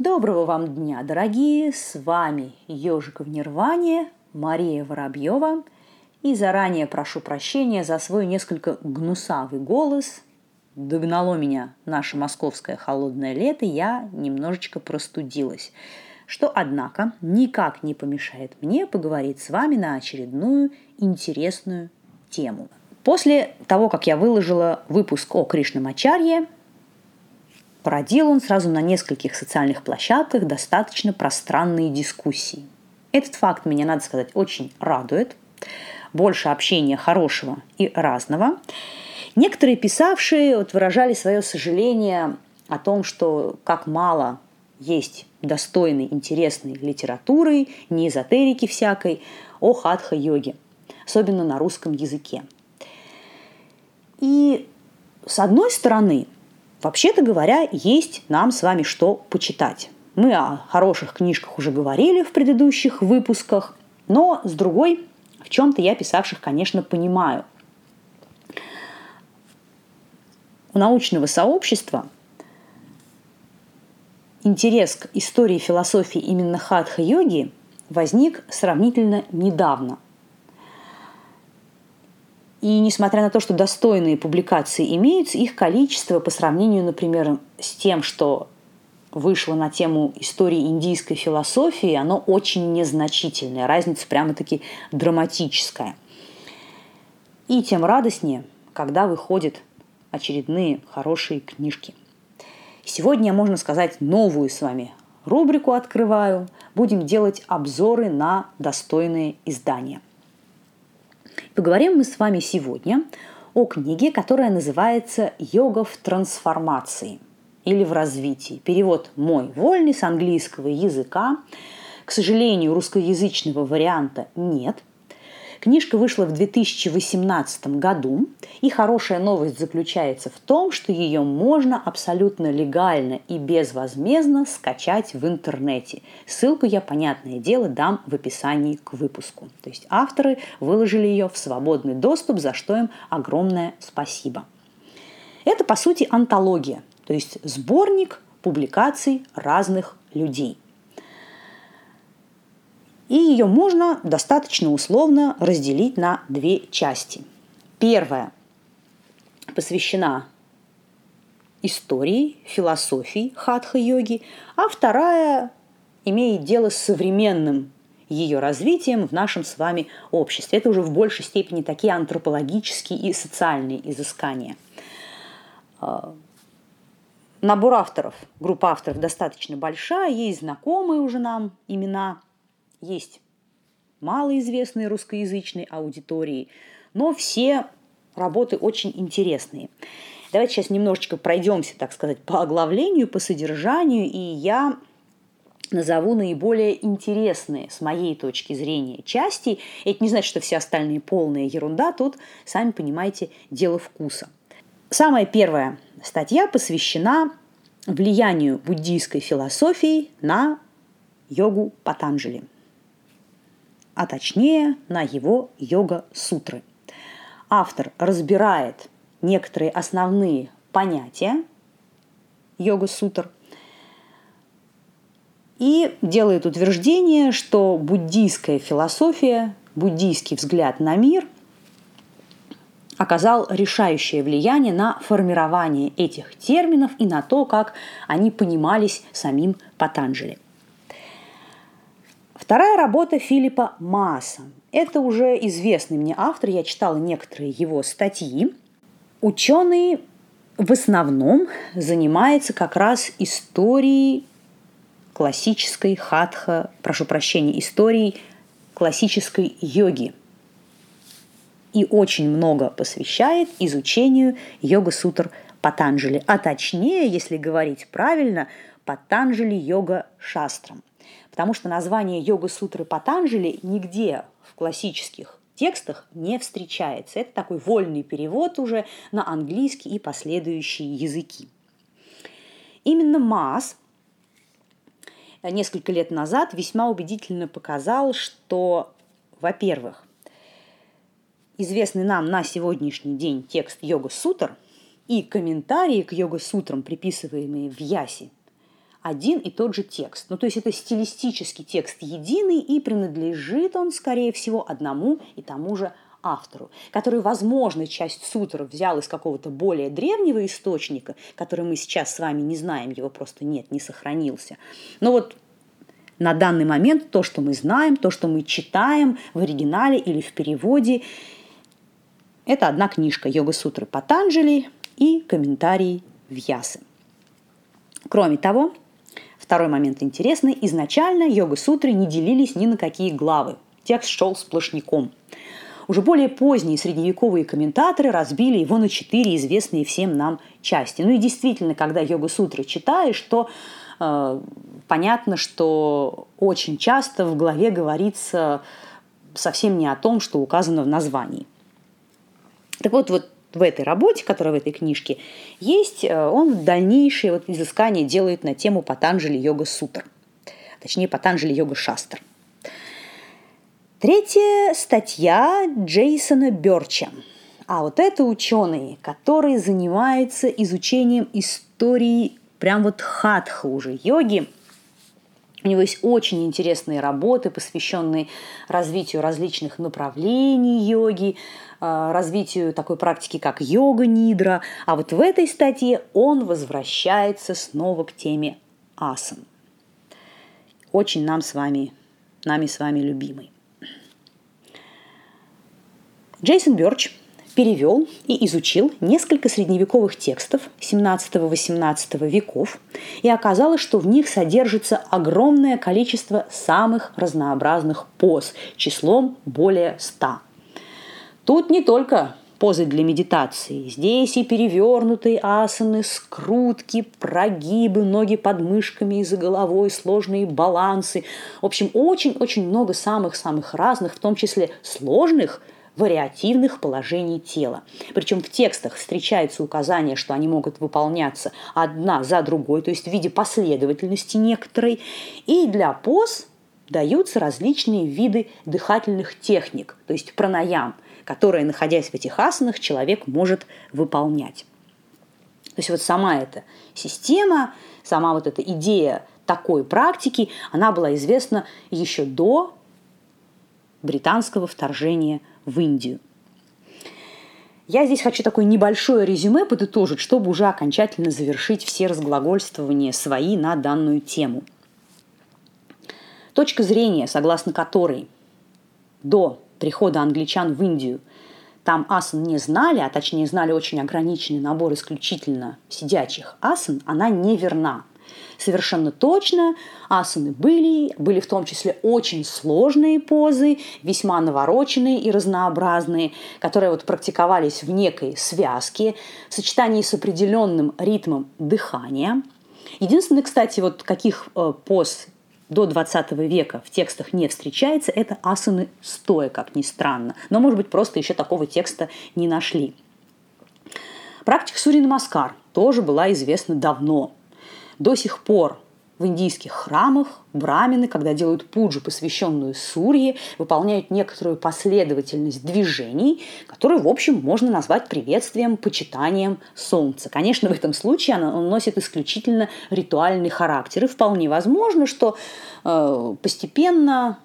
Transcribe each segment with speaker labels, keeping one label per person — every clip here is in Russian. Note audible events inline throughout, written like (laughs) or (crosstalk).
Speaker 1: Доброго вам дня, дорогие! С вами Ежик в Нирване, Мария Воробьева. И заранее прошу прощения за свой несколько гнусавый голос. Догнало меня наше московское холодное лето, я немножечко простудилась. Что, однако, никак не помешает мне поговорить с вами на очередную интересную тему. После того, как я выложила выпуск о Кришнамачарье, породил он сразу на нескольких социальных площадках достаточно пространные дискуссии. Этот факт меня, надо сказать, очень радует. Больше общения хорошего и разного. Некоторые писавшие вот выражали свое сожаление о том, что как мало есть достойной, интересной литературы, не эзотерики всякой, о хатха-йоге, особенно на русском языке. И с одной стороны, Вообще-то говоря, есть нам с вами что почитать. Мы о хороших книжках уже говорили в предыдущих выпусках, но с другой, в чем-то я писавших, конечно, понимаю. У научного сообщества интерес к истории философии именно хатха-йоги возник сравнительно недавно – и несмотря на то, что достойные публикации имеются, их количество по сравнению, например, с тем, что вышло на тему истории индийской философии, оно очень незначительное. Разница прямо-таки драматическая. И тем радостнее, когда выходят очередные хорошие книжки. Сегодня, можно сказать, новую с вами рубрику открываю. Будем делать обзоры на достойные издания – Поговорим мы с вами сегодня о книге, которая называется «Йога в трансформации» или в развитии. Перевод мой вольный с английского языка. К сожалению, русскоязычного варианта нет – Книжка вышла в 2018 году, и хорошая новость заключается в том, что ее можно абсолютно легально и безвозмездно скачать в интернете. Ссылку я, понятное дело, дам в описании к выпуску. То есть авторы выложили ее в свободный доступ, за что им огромное спасибо. Это, по сути, антология, то есть сборник публикаций разных людей – и ее можно достаточно условно разделить на две части. Первая посвящена истории, философии хатха-йоги, а вторая имеет дело с современным ее развитием в нашем с вами обществе. Это уже в большей степени такие антропологические и социальные изыскания. А, набор авторов, группа авторов достаточно большая, есть знакомые уже нам имена есть малоизвестные русскоязычной аудитории, но все работы очень интересные. Давайте сейчас немножечко пройдемся, так сказать, по оглавлению, по содержанию, и я назову наиболее интересные с моей точки зрения части. Это не значит, что все остальные полная ерунда, тут, сами понимаете, дело вкуса. Самая первая статья посвящена влиянию буддийской философии на йогу Патанджали – а точнее на его йога-сутры. Автор разбирает некоторые основные понятия йога-сутр и делает утверждение, что буддийская философия, буддийский взгляд на мир оказал решающее влияние на формирование этих терминов и на то, как они понимались самим Патанджели – Вторая работа Филиппа Мааса. Это уже известный мне автор, я читала некоторые его статьи. Ученый в основном занимается как раз историей классической хатха, прошу прощения, историей классической йоги. И очень много посвящает изучению йога-сутр Патанджали. А точнее, если говорить правильно, Патанджали йога шастрам потому что название йога-сутры Патанджали нигде в классических текстах не встречается. Это такой вольный перевод уже на английский и последующие языки. Именно Маас несколько лет назад весьма убедительно показал, что, во-первых, известный нам на сегодняшний день текст йога-сутр и комментарии к йога-сутрам, приписываемые в Ясе, один и тот же текст. Ну, то есть это стилистический текст единый, и принадлежит он, скорее всего, одному и тому же автору, который, возможно, часть сутр взял из какого-то более древнего источника, который мы сейчас с вами не знаем, его просто нет, не сохранился. Но вот на данный момент то, что мы знаем, то, что мы читаем в оригинале или в переводе, это одна книжка «Йога-сутры Патанджали» и комментарий Вьясы. Кроме того, второй момент интересный. Изначально йога-сутры не делились ни на какие главы. Текст шел сплошняком. Уже более поздние средневековые комментаторы разбили его на четыре известные всем нам части. Ну и действительно, когда йога-сутры читаешь, то э, понятно, что очень часто в главе говорится совсем не о том, что указано в названии. Так вот, вот в этой работе, которая в этой книжке есть, э, он дальнейшие вот изыскания делает на тему Патанджали йога сутр. Точнее, Патанджали йога шастр. Третья статья Джейсона Берча. А вот это ученый, который занимается изучением истории прям вот хатха уже йоги. У него есть очень интересные работы, посвященные развитию различных направлений йоги, а, развитию такой практики, как йога-нидра. А вот в этой статье он возвращается снова к теме асан. Очень нам с вами, нами с вами любимый. Джейсон Бёрч перевел и изучил несколько средневековых текстов 17-18 веков, и оказалось, что в них содержится огромное количество самых разнообразных поз, числом более 100. Тут не только позы для медитации. Здесь и перевернутые асаны, скрутки, прогибы, ноги под мышками и за головой, сложные балансы. В общем, очень-очень много самых-самых разных, в том числе сложных, вариативных положений тела. Причем в текстах встречается указание, что они могут выполняться одна за другой, то есть в виде последовательности некоторой. И для поз даются различные виды дыхательных техник, то есть пранаям – которые, находясь в этих асанах, человек может выполнять. То есть вот сама эта система, сама вот эта идея такой практики, она была известна еще до британского вторжения в Индию. Я здесь хочу такое небольшое резюме подытожить, чтобы уже окончательно завершить все разглагольствования свои на данную тему. Точка зрения, согласно которой до прихода англичан в Индию там асан не знали, а точнее знали очень ограниченный набор исключительно сидячих асан, она неверна. Совершенно точно асаны были, были в том числе очень сложные позы, весьма навороченные и разнообразные, которые вот практиковались в некой связке, в сочетании с определенным ритмом дыхания. Единственное, кстати, вот каких э, поз до 20 века в текстах не встречается, это асаны стоя, как ни странно. Но, может быть, просто еще такого текста не нашли. Практика Сури Намаскар тоже была известна давно. До сих пор в индийских храмах брамины, когда делают пуджу, посвященную Сурье, выполняют некоторую последовательность движений, которую, в общем, можно назвать приветствием, почитанием Солнца. Конечно, в этом случае она носит исключительно ритуальный характер. И вполне возможно, что э, постепенно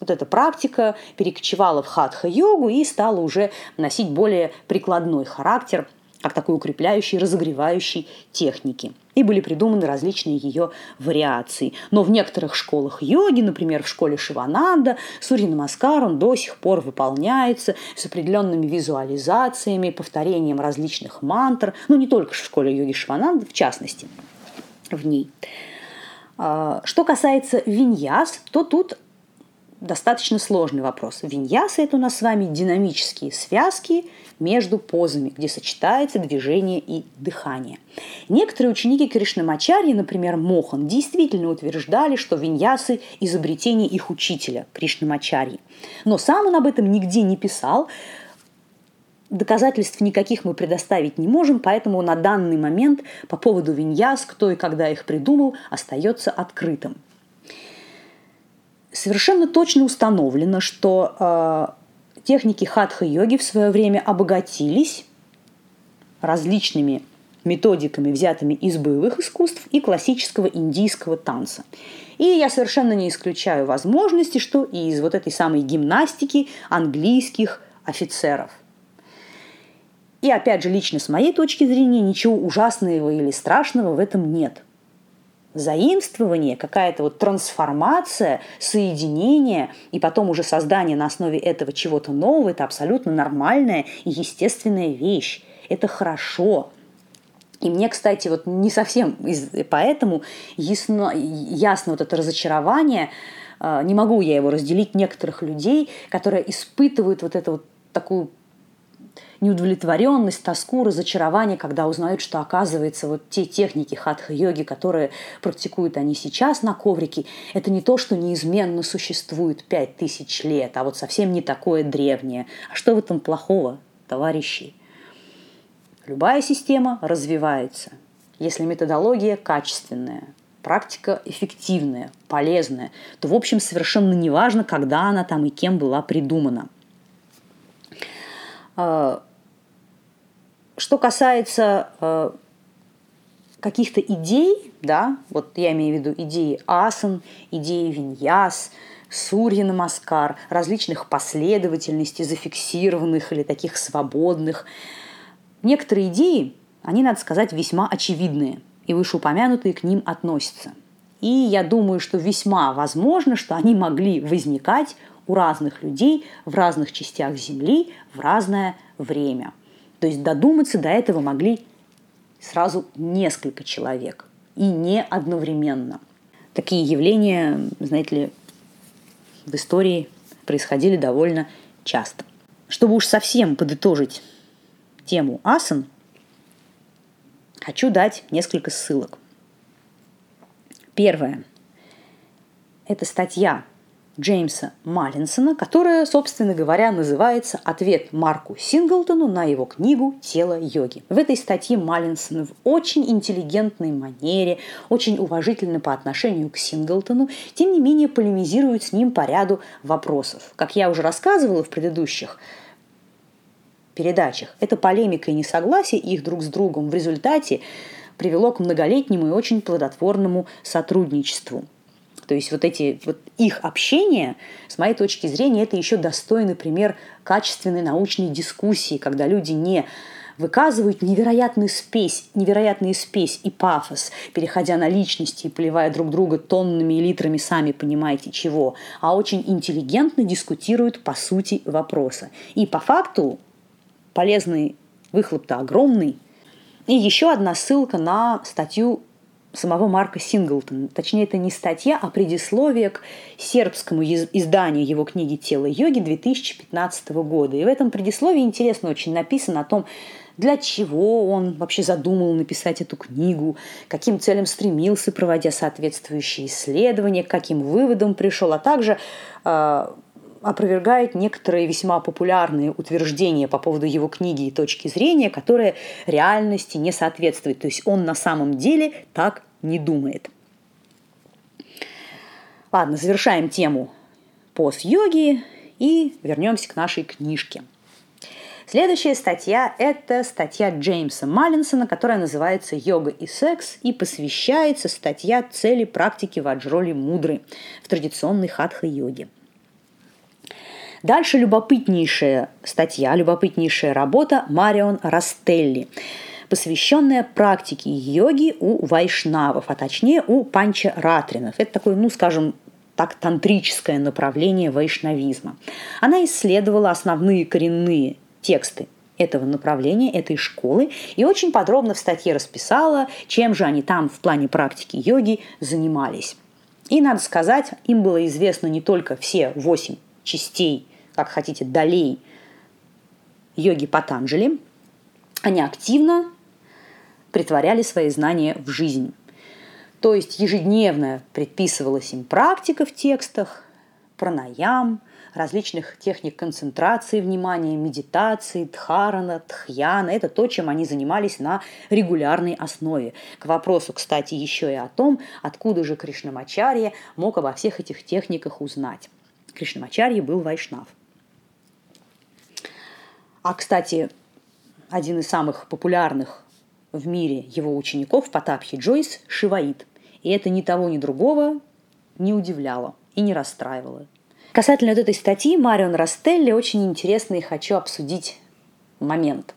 Speaker 1: вот эта практика перекочевала в хатха-йогу и стала уже носить более прикладной характер – как такой укрепляющей, разогревающей техники. И были придуманы различные ее вариации. Но в некоторых школах йоги, например, в школе Шивананда, Сурья Намаскар, он до сих пор выполняется с определенными визуализациями, повторением различных мантр. Ну, не только в школе йоги Шивананда, в частности, в ней. А, что касается виньяс, то тут достаточно сложный вопрос. Виньясы – это у нас с вами динамические связки между позами, где сочетается движение и дыхание. Некоторые ученики Кришнамачарьи, например, Мохан, действительно утверждали, что виньясы – изобретение их учителя Кришнамачарьи. Но сам он об этом нигде не писал, Доказательств никаких мы предоставить не можем, поэтому на данный момент по поводу виньяс, кто и когда их придумал, остается открытым совершенно точно установлено, что э, техники хатха-йоги в свое время обогатились различными методиками, взятыми из боевых искусств и классического индийского танца. И я совершенно не исключаю возможности, что и из вот этой самой гимнастики английских офицеров. И опять же, лично с моей точки зрения, ничего ужасного или страшного в этом нет. Заимствование, какая-то вот трансформация, соединение и потом уже создание на основе этого чего-то нового – это абсолютно нормальная и естественная вещь. Это хорошо. И мне, кстати, вот не совсем из, поэтому ясно, ясно вот это разочарование, а, не могу я его разделить некоторых людей, которые испытывают вот эту вот такую неудовлетворенность, тоску, разочарование, когда узнают, что оказывается вот те техники хатха-йоги, которые практикуют они сейчас на коврике, это не то, что неизменно существует пять тысяч лет, а вот совсем не такое древнее. А что в этом плохого, товарищи? Любая система развивается, если методология качественная, практика эффективная, полезная, то, в общем, совершенно не важно, когда она там и кем была придумана. Что касается а, каких-то идей, да, вот я имею в виду идеи асан, идеи виньяс, сурья намаскар, различных последовательностей, зафиксированных или таких свободных – Некоторые идеи, они, надо сказать, весьма очевидные, и вышеупомянутые к ним относятся. И я думаю, что весьма возможно, что они могли возникать у разных людей в разных частях Земли в разное время. То есть додуматься до этого могли сразу несколько человек, и не одновременно. Такие явления, знаете ли, в истории происходили довольно часто. Чтобы уж совсем подытожить тему асан, хочу дать несколько ссылок. Первое. Это статья Джеймса Маллинсона, которая, собственно говоря, называется «Ответ Марку Синглтону на его книгу «Тело йоги». В этой статье Маллинсон в очень интеллигентной манере, очень уважительно по отношению к Синглтону, тем не менее полемизирует с ним по ряду вопросов. Как я уже рассказывала в предыдущих передачах. Эта полемика и несогласие их друг с другом в результате привело к многолетнему и очень плодотворному сотрудничеству. То есть вот эти вот их общение, с моей точки зрения, это еще достойный пример качественной научной дискуссии, когда люди не выказывают невероятную спесь, невероятную спесь и пафос, переходя на личности и поливая друг друга тоннами и литрами, сами понимаете чего, а очень интеллигентно дискутируют по сути вопроса. И по факту полезный выхлоп-то огромный. И еще одна ссылка на статью самого Марка Синглтона. Точнее, это не статья, а предисловие к сербскому изданию его книги «Тело йоги» 2015 года. И в этом предисловии интересно очень написано о том, для чего он вообще задумал написать эту книгу, каким целям стремился, проводя соответствующие исследования, к каким выводам пришел, а также э, опровергает некоторые весьма популярные утверждения по поводу его книги и точки зрения, которые реальности не соответствуют. То есть он на самом деле так не думает. Ладно, завершаем тему пост-йоги и вернемся к нашей книжке. Следующая статья – это статья Джеймса Маллинсона, которая называется «Йога и секс» и посвящается статья цели практики ваджроли мудры в традиционной хатха-йоге – Дальше любопытнейшая статья, любопытнейшая работа Марион Растелли посвященная практике йоги у вайшнавов, а точнее у панча ратринов. Это такой, ну, скажем, так тантрическое направление вайшнавизма. Она исследовала основные коренные тексты этого направления, этой школы, и очень подробно в статье расписала, чем же они там в плане практики йоги занимались. И, надо сказать, им было известно не только все восемь частей как хотите, долей йоги Патанджали, они активно притворяли свои знания в жизнь. То есть ежедневно предписывалась им практика в текстах, пранаям, различных техник концентрации внимания, медитации, дхарана, тхьяна. Это то, чем они занимались на регулярной основе. К вопросу, кстати, еще и о том, откуда же Кришнамачарья мог обо всех этих техниках узнать. Кришнамачарья был вайшнав – а, кстати, один из самых популярных в мире его учеников Потапхи Джойс – шиваит. И это ни того, ни другого не удивляло и не расстраивало. Касательно вот этой статьи Марион Растелли очень интересный хочу обсудить момент.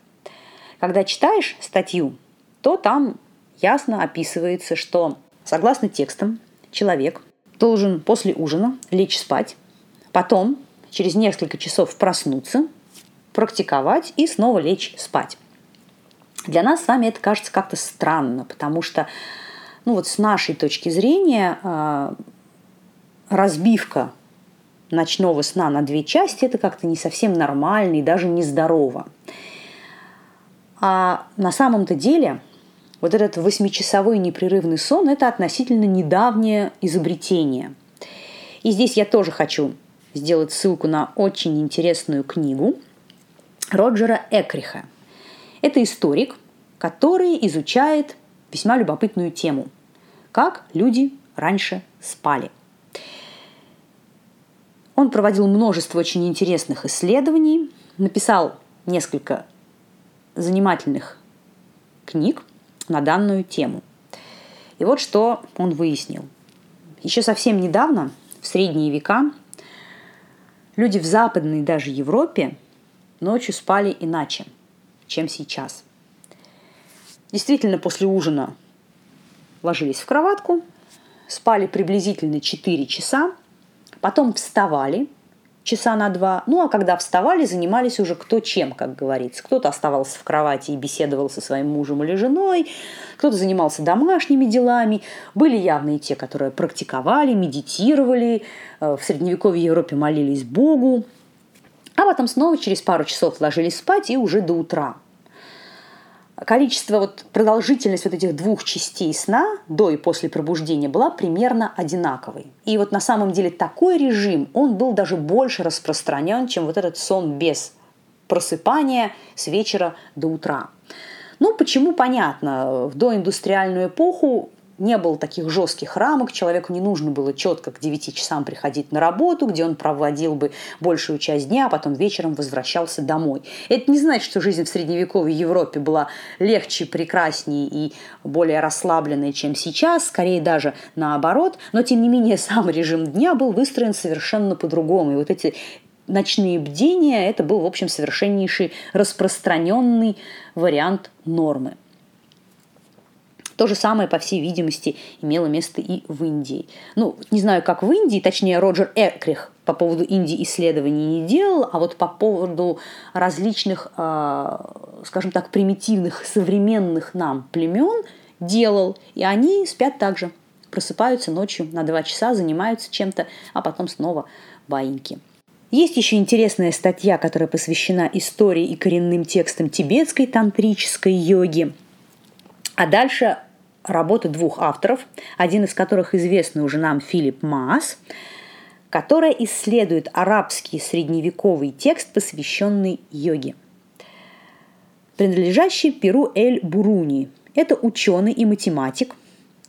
Speaker 1: Когда читаешь статью, то там ясно описывается, что согласно текстам человек должен после ужина лечь спать, потом через несколько часов проснуться, практиковать и снова лечь спать. Для нас с вами это кажется как-то странно, потому что ну вот с нашей точки зрения а, разбивка ночного сна на две части это как-то не совсем нормально и даже нездорово. А на самом-то деле вот этот восьмичасовой непрерывный сон – это относительно недавнее изобретение. И здесь я тоже хочу сделать ссылку на очень интересную книгу Роджера Экриха. Это историк, который изучает весьма любопытную тему – как люди раньше спали. Он проводил множество очень интересных исследований, написал несколько занимательных книг на данную тему. И вот что он выяснил. Еще совсем недавно, в средние века, люди в Западной даже Европе ночью спали иначе, чем сейчас. Действительно, после ужина ложились в кроватку, спали приблизительно 4 часа, потом вставали часа на два, ну а когда вставали, занимались уже кто чем, как говорится. Кто-то оставался в кровати и беседовал со своим мужем или женой, кто-то занимался домашними делами. Были явные те, которые практиковали, медитировали, э, в средневековой Европе молились Богу, а потом снова через пару часов ложились спать и уже до утра – количество, вот, продолжительность вот этих двух частей сна до и после пробуждения была примерно одинаковой. И вот на самом деле такой режим, он был даже больше распространен, чем вот этот сон без просыпания с вечера до утра. Ну, почему понятно. В доиндустриальную эпоху не было таких жестких рамок, человеку не нужно было четко к 9 часам приходить на работу, где он проводил бы большую часть дня, а потом вечером возвращался домой. Это не значит, что жизнь в средневековой Европе была легче, прекраснее и более расслабленной, чем сейчас, скорее даже наоборот, но тем не менее (laughs) сам режим дня был выстроен совершенно по-другому. И вот эти ночные бдения – это был, в общем, совершеннейший распространенный вариант нормы. То же самое, по всей видимости, имело место и в Индии. Ну, не знаю, как в Индии, точнее, Роджер Экрих по поводу Индии исследований не делал, а вот по поводу различных, а, скажем так, примитивных, современных нам племен делал, и они спят также, просыпаются ночью на два часа, занимаются чем-то, а потом снова баиньки. Есть еще интересная статья, которая посвящена истории и коренным текстам тибетской тантрической йоги. А дальше работы двух авторов, один из которых известный уже нам Филипп Маас, которая исследует арабский средневековый текст, посвященный йоге. Принадлежащий Перу Эль-Буруни. Это ученый и математик,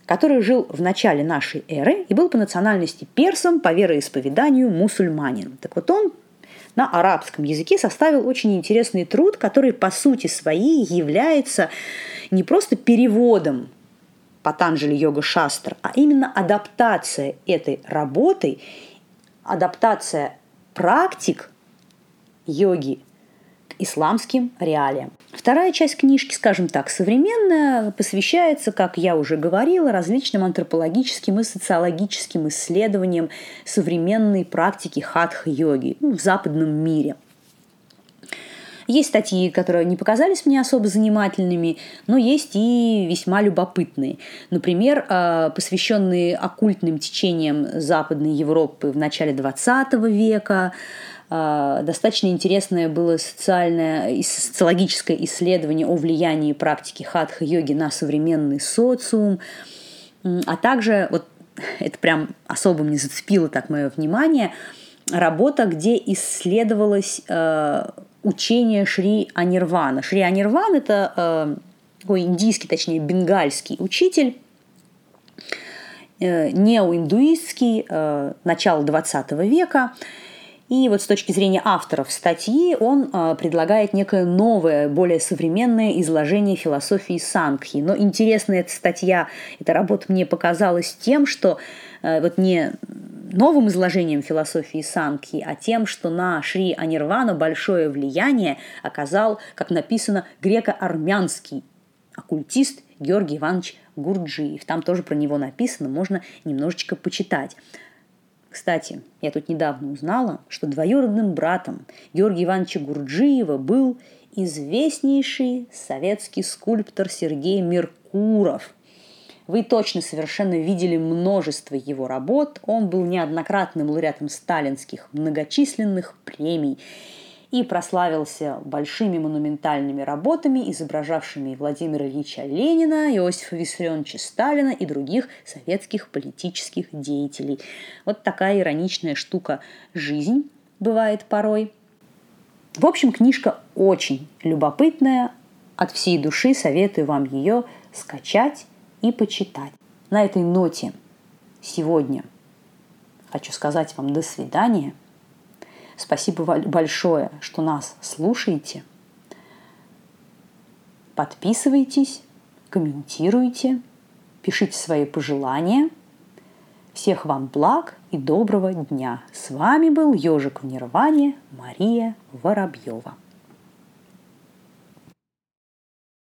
Speaker 1: который жил в начале нашей эры и был по национальности персом, по вероисповеданию мусульманин. Так вот он на арабском языке составил очень интересный труд, который по сути своей является не просто переводом Патанджали Йога Шастр, а именно адаптация этой работы, адаптация практик йоги к исламским реалиям. Вторая часть книжки, скажем так, современная, посвящается, как я уже говорила, различным антропологическим и социологическим исследованиям современной практики хатха-йоги ну, в западном мире – есть статьи, которые не показались мне особо занимательными, но есть и весьма любопытные. Например, а, посвященные оккультным течениям Западной Европы в начале XX века, а, Достаточно интересное было социальное и социологическое исследование о влиянии практики хатха-йоги на современный социум, а также, вот (laughs) это прям особо мне зацепило так мое внимание, работа, где исследовалось а, учение Шри Анирвана. Шри Анирван – это э, такой индийский, точнее, бенгальский учитель, э, неоиндуистский, э, начала 20 века. И вот с точки зрения авторов статьи он предлагает некое новое, более современное изложение философии Сангхи. Но интересная эта статья, эта работа мне показалась тем, что вот не новым изложением философии Сангхи, а тем, что на Шри Анирвана большое влияние оказал, как написано, греко-армянский оккультист Георгий Иванович Гурджиев. Там тоже про него написано, можно немножечко почитать. Кстати, я тут недавно узнала, что двоюродным братом Георгия Ивановича Гурджиева был известнейший советский скульптор Сергей Меркуров. Вы точно совершенно видели множество его работ. Он был неоднократным лауреатом сталинских многочисленных премий и прославился большими монументальными работами, изображавшими Владимира Ильича Ленина, Иосифа Виссарионовича Сталина и других советских политических деятелей. Вот такая ироничная штука «Жизнь» бывает порой. В общем, книжка очень любопытная. От всей души советую вам ее скачать и почитать. На этой ноте сегодня хочу сказать вам до свидания – Спасибо большое, что нас слушаете. Подписывайтесь, комментируйте, пишите свои пожелания. Всех вам благ и доброго дня. С вами был Ежик в Нирване Мария Воробьева.